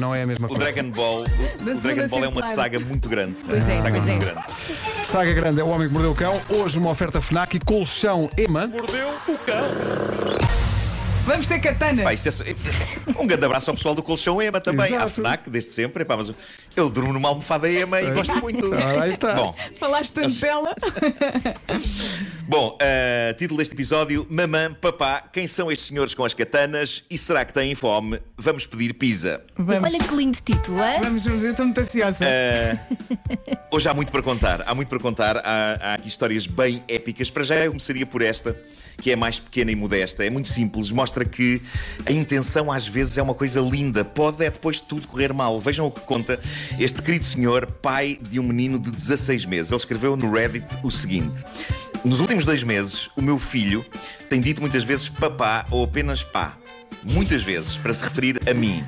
não é a mesma O coisa. Dragon Ball, o, o Dragon Ball é uma saga muito grande. Pois é, uma saga pois muito é. grande. Saga Grande é o Homem que Mordeu o Cão. Hoje uma oferta FNAC e colchão Ema. Mordeu o cão. Vamos ter katanas. Pá, é só- Um grande abraço ao pessoal do Colchão Ema também, à Exato. FNAC, desde sempre. Epá, mas eu durmo numa almofada Ema e gosto muito. Ora, aí está. Bom, Falaste tanto dela. bom uh, título deste episódio: Mamã, papá, quem são estes senhores com as katanas e será que têm fome? Vamos pedir pizza. Vamos. Olha que lindo título, é? Vamos, vamos, eu estou muito ansiosa. Hoje há muito para contar, há muito para contar, há, há aqui histórias bem épicas. Para já eu começaria por esta, que é mais pequena e modesta. É muito simples, mostra que a intenção às vezes é uma coisa linda, pode é depois de tudo correr mal. Vejam o que conta este querido senhor, pai de um menino de 16 meses. Ele escreveu no Reddit o seguinte. Nos últimos dois meses, o meu filho tem dito muitas vezes papá ou apenas pá. Muitas vezes, para se referir a mim.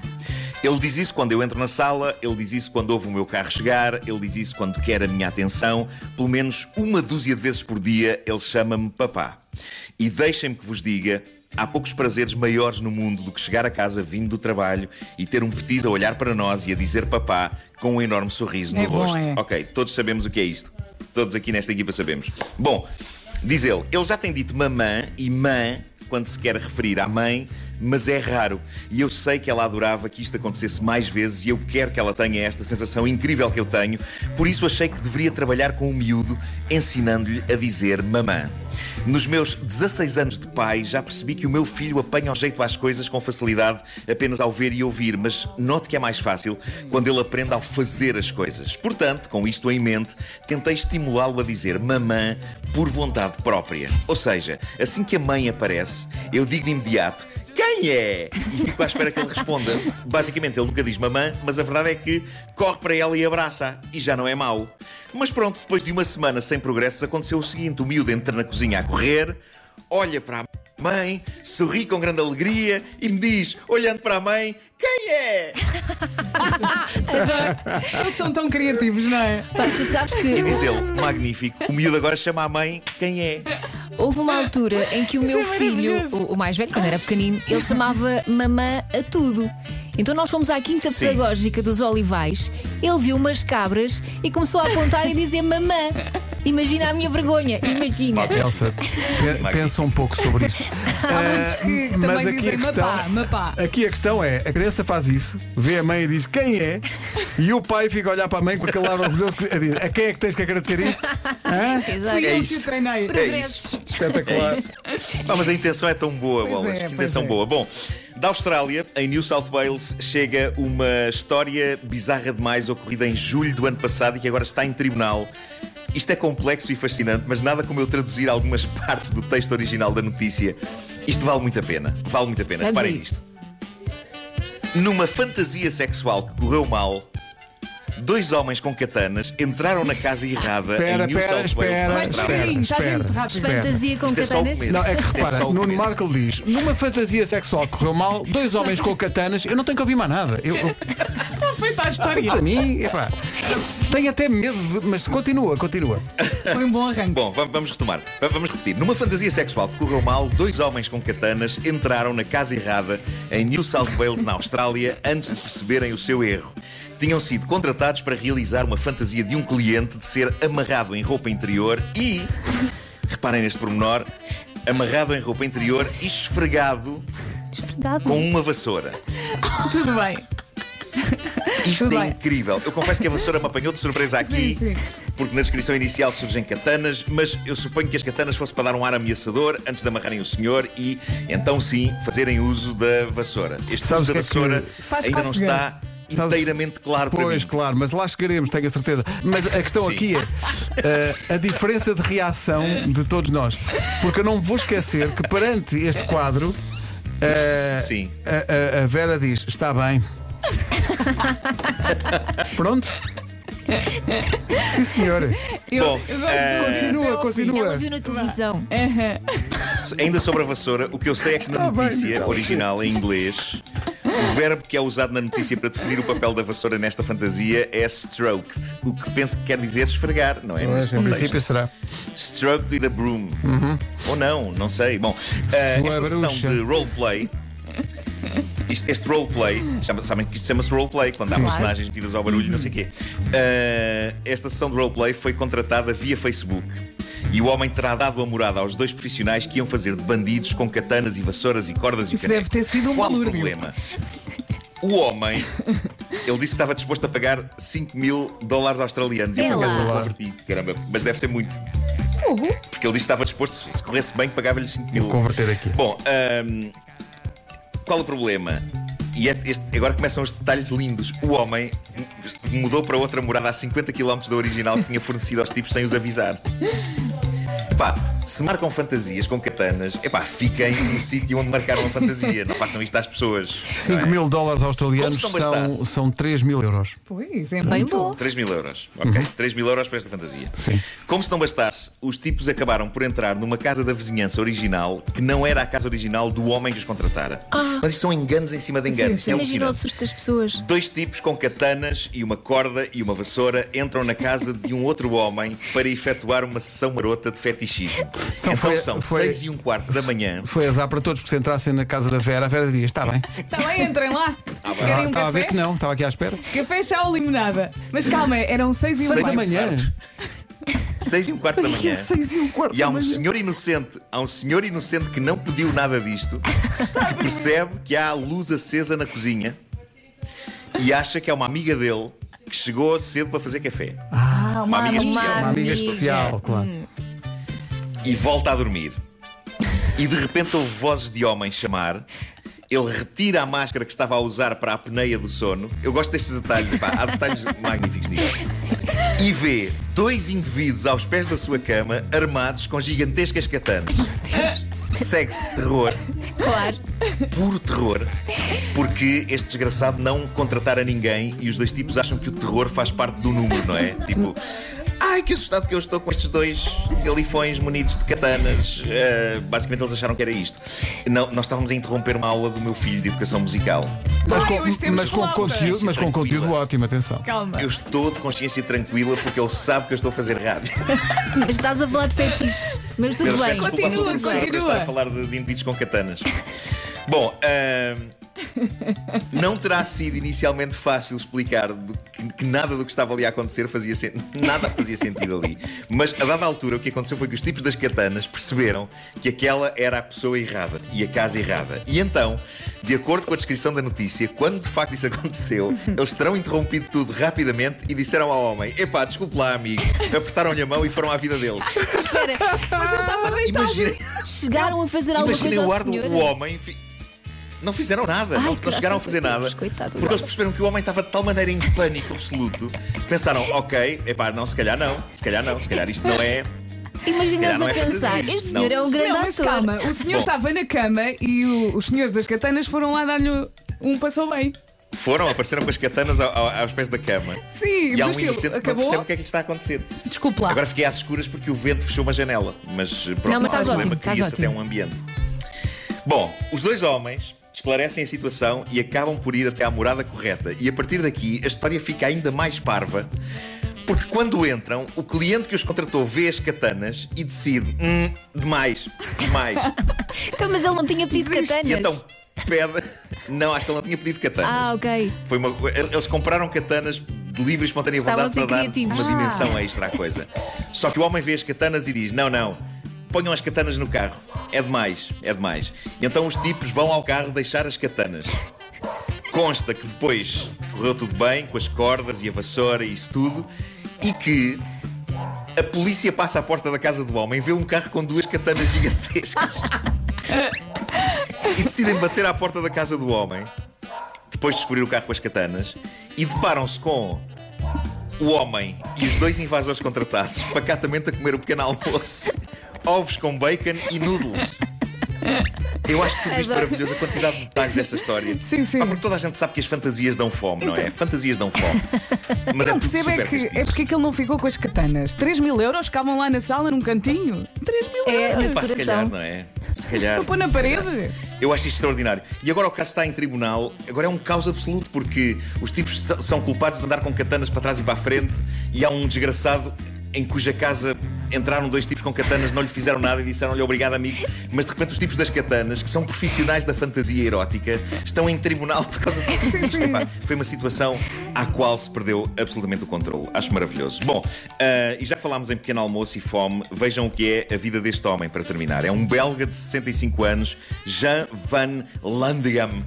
Ele diz isso quando eu entro na sala, ele diz isso quando ouve o meu carro chegar, ele diz isso quando quer a minha atenção. Pelo menos uma dúzia de vezes por dia ele chama-me papá. E deixem-me que vos diga. Há poucos prazeres maiores no mundo do que chegar a casa vindo do trabalho e ter um petis a olhar para nós e a dizer papá com um enorme sorriso É no bom, rosto. é. Ok, todos sabemos o que é isto. Todos aqui nesta equipa sabemos. Bom, diz ele, ele já tem dito mamã e mãe quando se quer referir à mãe, mas é raro. E eu sei que ela adorava que isto acontecesse mais vezes e eu quero que ela tenha esta sensação incrível que eu tenho. Por isso achei que deveria trabalhar com o miúdo, ensinando-lhe a dizer mamã. Nos meus 16 anos de pai, já percebi que o meu filho apanha o jeito às coisas com facilidade apenas ao ver e ouvir, mas note que é mais fácil quando ele aprende ao fazer as coisas. Portanto, com isto em mente, tentei estimulá-lo a dizer mamã por vontade própria. Ou seja, assim que a mãe aparece, eu digo de imediato quem é? E fico à espera que ele responda. Basicamente, ele nunca diz mamã, mas a verdade é que corre para ela e abraça e já não é mau. Mas pronto, depois de uma semana sem progressos, aconteceu o seguinte: o miúdo entra na cozinha a correr, olha para a mãe, sorri com grande alegria e me diz, olhando para a mãe, quem é? Eles são tão criativos, não é? Pá, tu sabes E que diz ele, magnífico, o miúdo agora chama a mãe, quem é? houve uma altura em que o meu é filho, maravilhoso. o, o mais velho, quando era pequenino, ele chamava mamã a tudo. Então nós fomos à quinta Sim. pedagógica dos Olivais, ele viu umas cabras e começou a apontar e dizer mamã. Imagina a minha vergonha, imagina. Elsa, pe- pensa um pouco sobre isso. Há muitos que, mas também aqui dizem a questão- mapá, mapá. Aqui a questão é: a criança faz isso, vê a mãe e diz quem é, e o pai fica a olhar para a mãe com aquele ar orgulhoso a dizer: a quem é que tens que agradecer isto? Hã? Exato. Fui É eu isso. que o treinei. Progressos. Espetacular. É isso. Ah, mas a intenção é tão boa, Pois bolas. é, que intenção é. boa. Bom, da Austrália, em New South Wales, chega uma história bizarra demais ocorrida em julho do ano passado e que agora está em tribunal. Isto é complexo e fascinante, mas nada como eu traduzir algumas partes do texto original da notícia. Isto vale muito a pena. Vale muito a pena. Reparem isso. nisto. Numa fantasia sexual que correu mal, dois homens com katanas entraram na casa errada Espera, em New espera, South Wales, espera, na Vai Austrália. devagarinho, estás a ir espera, muito rápido. espera. Fantasia com Isto é katanas. começo. Não, é que Isto repara, só o Nuno. Marco diz: numa fantasia sexual que correu mal, dois homens com katanas, eu não tenho que ouvir mais nada. Eu, eu, Está feita a história. para mim, epá, tenho até medo, de- mas continua, continua. Foi um bom arranque. Bom, va- vamos retomar. Va- Vamos repetir. Numa fantasia sexual que correu mal, dois homens com katanas entraram na casa errada em New South Wales, na Austrália, antes de perceberem o seu erro. Tinham sido contratados para realizar uma fantasia de um cliente de ser amarrado em roupa interior e, reparem neste pormenor, amarrado em roupa interior e esfregado Esfregado. com uma vassoura. Tudo bem. Isto Tudo é bem. incrível. Eu confesso que a vassoura me apanhou de surpresa aqui, Sim, sim. porque na descrição inicial surgem katanas, mas eu suponho que as katanas fossem para dar um ar ameaçador antes de amarrarem o senhor e, então sim, fazerem uso da vassoura. Este Sabes uso da que é que- vassoura ainda não está inteiramente claro para Pois, mim. claro, mas lá chegaremos, tenho a certeza. Mas a questão Sim. aqui é eh, a diferença de reação de todos nós. Porque eu não vou esquecer que perante este quadro, eh, Sim. a, a- a Vera diz: está bem. Pronto? Sim, senhor. Eu, Bom, eu gosto de Continua, continua. Ela viu na televisão. Ainda sobre a vassoura, o que eu sei é que na Está bem, notícia então. original em inglês, o verbo que é usado na notícia para definir o papel da vassoura nesta fantasia é stroked, o que penso que quer dizer esfregar, não é? Em contexto. princípio será. Stroked with a broom. Ou não, não sei. Bom, Sua esta sessão de roleplay Isto- este roleplay, chama- sabem que isto chama-se roleplay, quando há Sim. personagens metidas ao barulho, não sei o quê. Ah, esta sessão de roleplay foi contratada via Facebook. E o homem terá dado a morada aos dois profissionais que iam fazer de bandidos com katanas e vassouras e cordas e Isso canecos. deve ter sido um Qual o balúrdio. problema? O homem, ele disse que estava disposto a pagar 5 mil dólares australianos. E eu É por acaso não converti, caramba, mas deve ser muito. Fogo. Porque ele disse que estava disposto, se se corresse bem, pagava-lhe 5 mil. Converter aqui. Bom, ahm, qual o problema? E este- este- agora começam os detalhes lindos. O homem mudou para outra morada a 50 km da original que tinha fornecido aos tipos sem os avisar. Pá, se marcam fantasias com katanas, epá, fiquem no sítio onde marcaram a fantasia. Não façam isto às pessoas. 5 não é? mil dólares australianos são, são 3 mil euros. Pois, é Bem bom. 3 mil euros, ok? 3 mil euros para esta fantasia. Sim. Como se não bastasse, os tipos acabaram por entrar numa casa da vizinhança original que não era a casa original do homem que os contratara. Mas isto são enganos em cima de enganos. Sim, sim. É Imagina o susto das pessoas. Dois tipos com katanas e uma corda e uma vassoura entram na casa de um outro homem para efetuar uma sessão marota de fetichismo. Então, foi- são foi- 6 e um quarto da manhã. Foi azar para todos, porque se entrassem na casa da Vera, a Vera diria: está bem. Está Tá bem, entrem lá. Ah, Querem um Estava a ver que não, estava aqui à espera. Café, chá ou limonada? Mas calma, eram seis e um quarto. da manhã. 6 e um quarto da manhã. Seis e um quarto E há um manhã. senhor inocente, há um senhor inocente que não pediu nada disto, que percebe que há luz acesa na cozinha e acha que é uma amiga dele que chegou cedo para fazer café. Ah, Uma amiga amiga. especial. Uma amiga especial, claro. E volta a dormir. E de repente ouve vozes de homem chamar. Ele retira a máscara que estava a usar para a apneia do sono. Eu gosto destes detalhes, epá, há detalhes magníficos nisto. E vê dois indivíduos aos pés da sua cama, armados com gigantescas katanas. Segue-se terror, Claro. puro terror, porque este desgraçado não contratara ninguém e os dois tipos acham que o terror faz parte do número, não é? Tipo, ai que assustado que eu estou com estes dois galifões munidos de katanas. Ah, basicamente eles acharam que era isto. Não, nós estávamos a interromper uma aula do meu filho de educação musical. Mas Ai, com, temos mas com conteúdo, mas com conteúdo ótimo, atenção. Calma. Eu estou de consciência tranquila porque ele sabe que eu estou a fazer rádio. Mas estás a falar de fetiches. Mas tudo bem. Continua, continua. estar a falar de, de indivíduos com katanas. Bom, ahm, não terá sido inicialmente fácil explicar que, que nada do que estava ali a acontecer fazia sen- nada fazia sentido ali. Mas a dada altura o que aconteceu foi que os tipos das katanas perceberam que aquela era a pessoa errada e a casa errada. E então, de acordo com a descrição da notícia, quando de facto isso aconteceu, eles terão interrompido tudo rapidamente e disseram ao homem: Epá, desculpe lá, amigo. Apertaram-lhe a mão e foram à vida deles. Espera, Mas eu estava deitado. Imaginem. chegaram a fazer alguma Imaginem coisa o ao ar do o homem. fi- Não fizeram nada, Ai, não, não chegaram a fazer Deus, nada. coitado do porque eles perceberam que o homem estava de tal maneira em pânico absoluto que pensaram: ok, epá, não, se calhar não, se calhar não, se calhar isto não é. Imaginas não a é pensar, fantasia, este isto não. senhor é um grande Não, mas ator. calma, o senhor Bom. estava na cama e o- os senhores das katanas foram lá dar-lhe um passou bem. Foram, apareceram com as katanas ao- ao- aos pés da cama. Sim, E há um inocente que não acabou. percebe o que é que está a acontecer. Desculpe lá. Agora fiquei às escuras porque o vento fechou uma janela. Mas pronto, Não, mas estás há problema, cria-se até ótimo. um ambiente. Bom, os dois homens esclarecem a situação e acabam por ir até à morada correta. E a partir daqui a história fica ainda mais parva. Porque quando entram, o cliente que os contratou vê as katanas e decide: hum, demais, demais. Então, mas ele não tinha pedido catanas. E então pede. Não, acho que ele não tinha pedido katanas. Ah, ok. Foi uma, eles compraram katanas de livre e espontânea Estavam vontade para dar criativos. uma Ah. dimensão extra à coisa. Só que o homem vê as katanas e diz: Não, não, ponham as katanas no carro. É demais, é demais. E então os tipos vão ao carro deixar as katanas. Consta que depois correu tudo bem, com as cordas e a vassoura e isso tudo, e que a polícia passa à porta da casa do homem, vê um carro com duas katanas gigantescas e decidem bater à porta da casa do homem, depois de descobrir o carro com as katanas, e deparam-se com o homem e os dois invasores contratados pacatamente a comer o pequeno almoço, ovos com bacon e noodles. Eu acho tudo isto maravilhoso, a quantidade de detalhes desta história. Sim, sim. Pá, porque toda a gente sabe que as fantasias dão fome, não é? Fantasias dão fome. Mas é Não tudo percebo é que é porque é que ele não ficou com as katanas. 3 mil euros ficavam lá na sala num cantinho. 3 mil É, euros. Pá, se calhar, não é? Se calhar. Para pôr na calhar. parede. Eu acho isto extraordinário. E agora o caso está em tribunal, agora é um caos absoluto, porque os tipos são culpados de andar com katanas para trás e para a frente e há um desgraçado em cuja casa entraram dois tipos com katanas, não lhe fizeram nada e disseram-lhe obrigado, amigo. Mas de repente os tipos das katanas, que são profissionais da fantasia erótica, estão em tribunal por causa de Epá, Foi uma situação à qual se perdeu absolutamente o controle. Acho maravilhoso. Bom, uh, e já falámos em pequeno almoço e fome, vejam o que é a vida deste homem, para terminar. É um belga de 65 anos, Jean Van Landegam.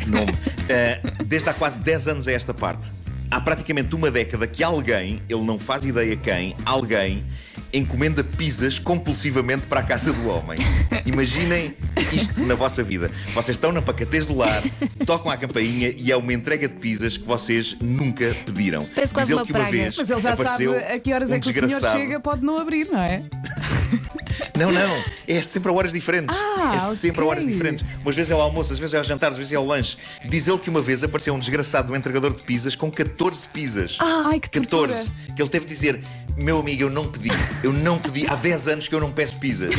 Que nome. Uh, desde há quase 10 anos a esta parte há praticamente uma década que alguém, ele não faz ideia quem, alguém encomenda pizzas compulsivamente para a casa do homem. Imaginem isto na vossa vida. Vocês estão na pacatez do lar, tocam a campainha e é uma entrega de pizzas que vocês nunca pediram. Parece quase uma que uma praga. vez Mas ele já sabe a que horas um é que o senhor chega, pode não abrir, não é? Não, não. É sempre a horas diferentes. Ah, é sempre a ok. horas diferentes. Umas vezes é ao almoço, às vezes é ao jantar, às vezes é ao lanche. Diz ele que uma vez apareceu um desgraçado entregador de pizzas com 14 pizzas. Ai, que tortura. 14. Que ele teve de dizer: Meu amigo, eu não pedi. Eu não pedi. Há 10 anos que eu não peço pizzas.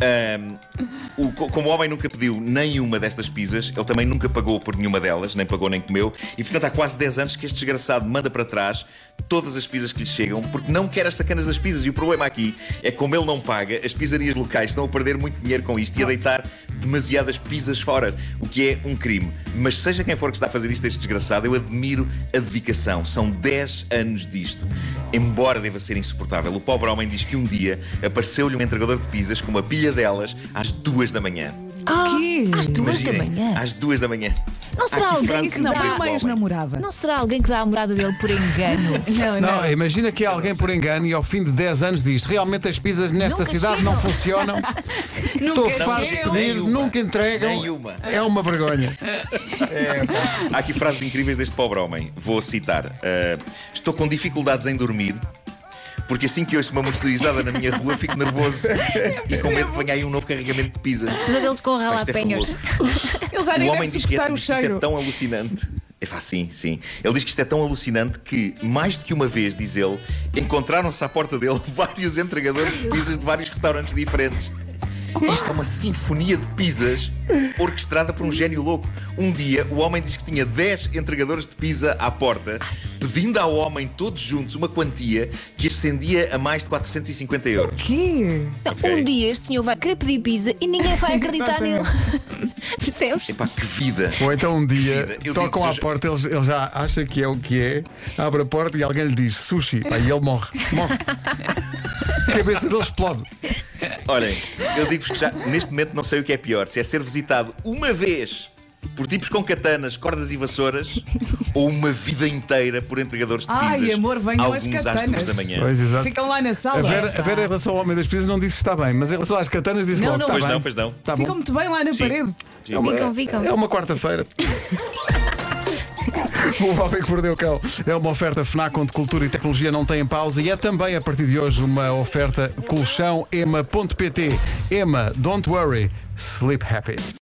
Ahm, o- co- como o homem nunca pediu nenhuma destas pizzas, ele também nunca pagou por nenhuma delas, nem pagou nem comeu. E portanto há quase 10 anos que este desgraçado manda para trás todas as pizzas que lhe chegam porque não quer as sacanas das pizzas. E o problema aqui é que, como ele não paga, as pizzarias locais estão a perder muito dinheiro com isto e a deitar demasiadas pizzas fora, o que é um crime. Mas seja quem for que está a fazer isto, este desgraçado, eu admiro a dedicação. São 10 anos disto. Embora deva ser insuportável, o pobre homem diz que um dia apareceu-lhe um entregador de pizzas com uma pilha delas às duas da manhã. Quê? às duas da Imaginem, manhã. Às duas da manhã. Não Há será aqui alguém frases que Não, dá- foi incríveis uma do homem. ex-namorada. Não será alguém que dá a morada dele por engano? Não, não. Não, imagina que é alguém por engano e ao fim de 10 anos diz: realmente as pizzas nesta Nunca cidade chegam." não funcionam. Estou farto de chegam. pedir, Nenhuma. nunca entregam. Nenhuma. É uma vergonha. Há aqui frases incríveis deste pobre homem. Vou citar. Uh, estou com dificuldades em dormir. Porque assim que ouço uma motorizada na minha rua, fico nervoso e com medo que venha aí um novo carregamento de pizzas. Pesadelos com é ralapenhos. fabuloso. Ele já O homem diz que, é, diz que isto é tão alucinante. É pá, sim, sim. Ele diz que isto é tão alucinante que, mais do que uma vez, diz ele, encontraram-se à porta dele vários entregadores de pizzas de vários restaurantes diferentes. Isto é uma sinfonia de pizzas orquestrada por um gênio louco. Um dia, o homem diz que tinha 10 entregadores de pizza à porta, pedindo ao homem, todos juntos, uma quantia que ascendia a mais de 450 euros. Quê? Então, Ok. Um dia este senhor vai querer pedir pizza e ninguém vai acreditar nele. Percebes? Epá, que vida! Ou então um dia. Eu tocam digo, à porta, ele, ele já acha que é o que é, abre a porta e alguém lhe diz sushi. Aí ele morre. Morre. A cabeça dele explode. Olhem, eu digo-vos que já neste momento não sei o que é pior: se é ser visitado uma vez por tipos com katanas, cordas e vassouras ou uma vida inteira por entregadores de Ai, pizzas. amor, venham as alguns às katanas. da manhã. Pois, exato. Ficam lá na A sala. Vera, a Vera, em relação ao homem das pizzas, não disse que está bem, mas em relação às katanas, disse Não, logo: não. está Pois bem. não, pois não. Tá Ficam bom. muito bem lá na Sim. parede. Sim. Ficam, ficam. É uma quarta-feira. o Homem que Perdeu o Cão é uma oferta FNAC onde cultura e tecnologia não têm pausa e é também a partir de hoje uma oferta colchão ema.pt. Ema, don't worry, sleep happy.